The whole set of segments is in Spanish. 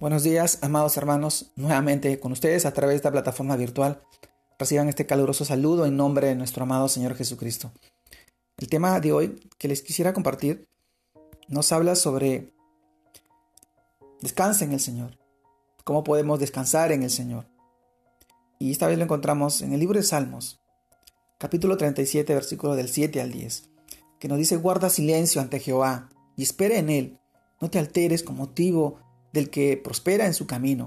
Buenos días, amados hermanos, nuevamente con ustedes a través de esta plataforma virtual. Reciban este caluroso saludo en nombre de nuestro amado Señor Jesucristo. El tema de hoy que les quisiera compartir nos habla sobre descansa en el Señor. ¿Cómo podemos descansar en el Señor? Y esta vez lo encontramos en el libro de Salmos, capítulo 37, versículo del 7 al 10, que nos dice, guarda silencio ante Jehová y espera en él. No te alteres con motivo del que prospera en su camino,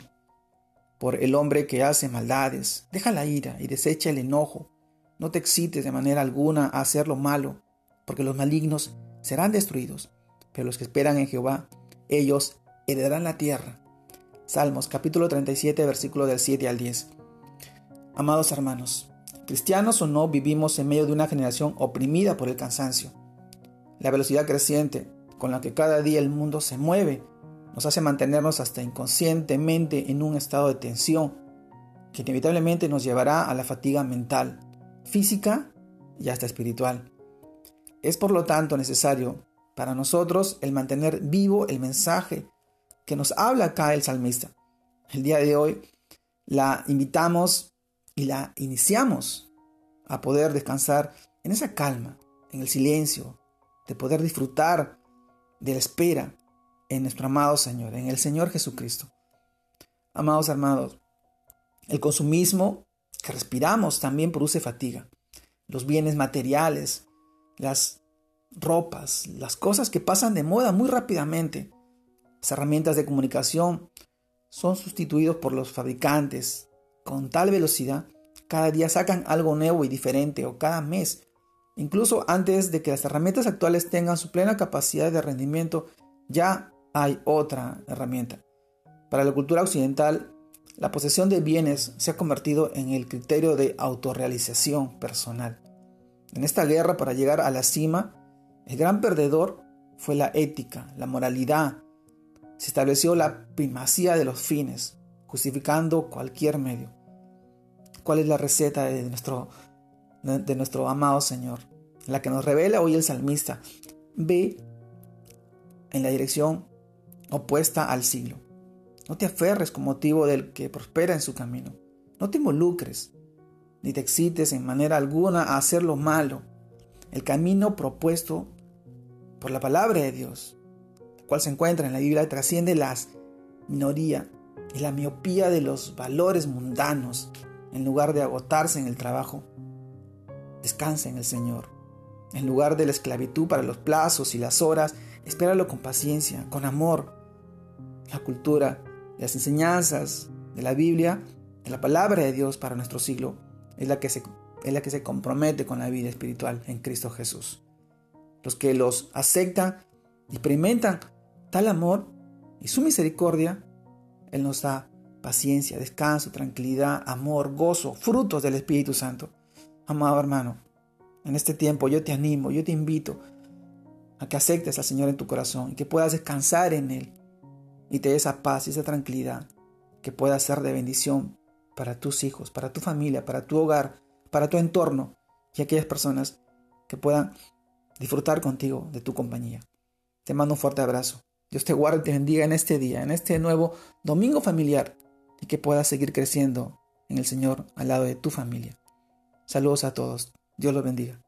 por el hombre que hace maldades. Deja la ira y desecha el enojo. No te excites de manera alguna a hacer lo malo, porque los malignos serán destruidos, pero los que esperan en Jehová, ellos heredarán la tierra. Salmos capítulo 37, versículo del 7 al 10. Amados hermanos, cristianos o no, vivimos en medio de una generación oprimida por el cansancio. La velocidad creciente con la que cada día el mundo se mueve nos hace mantenernos hasta inconscientemente en un estado de tensión que inevitablemente nos llevará a la fatiga mental, física y hasta espiritual. Es por lo tanto necesario para nosotros el mantener vivo el mensaje que nos habla acá el salmista. El día de hoy la invitamos y la iniciamos a poder descansar en esa calma, en el silencio, de poder disfrutar de la espera en nuestro amado Señor, en el Señor Jesucristo. Amados hermanos, el consumismo que respiramos también produce fatiga. Los bienes materiales, las ropas, las cosas que pasan de moda muy rápidamente, las herramientas de comunicación son sustituidos por los fabricantes con tal velocidad. Cada día sacan algo nuevo y diferente o cada mes. Incluso antes de que las herramientas actuales tengan su plena capacidad de rendimiento, ya hay otra herramienta. Para la cultura occidental, la posesión de bienes se ha convertido en el criterio de autorrealización personal. En esta guerra para llegar a la cima, el gran perdedor fue la ética, la moralidad. Se estableció la primacía de los fines, justificando cualquier medio. ¿Cuál es la receta de nuestro, de nuestro amado Señor? La que nos revela hoy el salmista. Ve en la dirección opuesta al siglo. No te aferres con motivo del que prospera en su camino. No te involucres, ni te excites en manera alguna a hacer lo malo. El camino propuesto por la palabra de Dios, el cual se encuentra en la Biblia, trasciende las minoría y la miopía de los valores mundanos. En lugar de agotarse en el trabajo, descansa en el Señor. En lugar de la esclavitud para los plazos y las horas, espéralo con paciencia, con amor, la cultura, las enseñanzas de la Biblia, de la palabra de Dios para nuestro siglo, es la que se, es la que se compromete con la vida espiritual en Cristo Jesús. Los que los aceptan, experimentan tal amor y su misericordia, Él nos da paciencia, descanso, tranquilidad, amor, gozo, frutos del Espíritu Santo. Amado hermano, en este tiempo yo te animo, yo te invito a que aceptes al Señor en tu corazón y que puedas descansar en Él y te dé esa paz y esa tranquilidad que pueda ser de bendición para tus hijos, para tu familia, para tu hogar, para tu entorno y aquellas personas que puedan disfrutar contigo de tu compañía. Te mando un fuerte abrazo. Dios te guarde y te bendiga en este día, en este nuevo domingo familiar y que puedas seguir creciendo en el Señor al lado de tu familia. Saludos a todos. Dios los bendiga.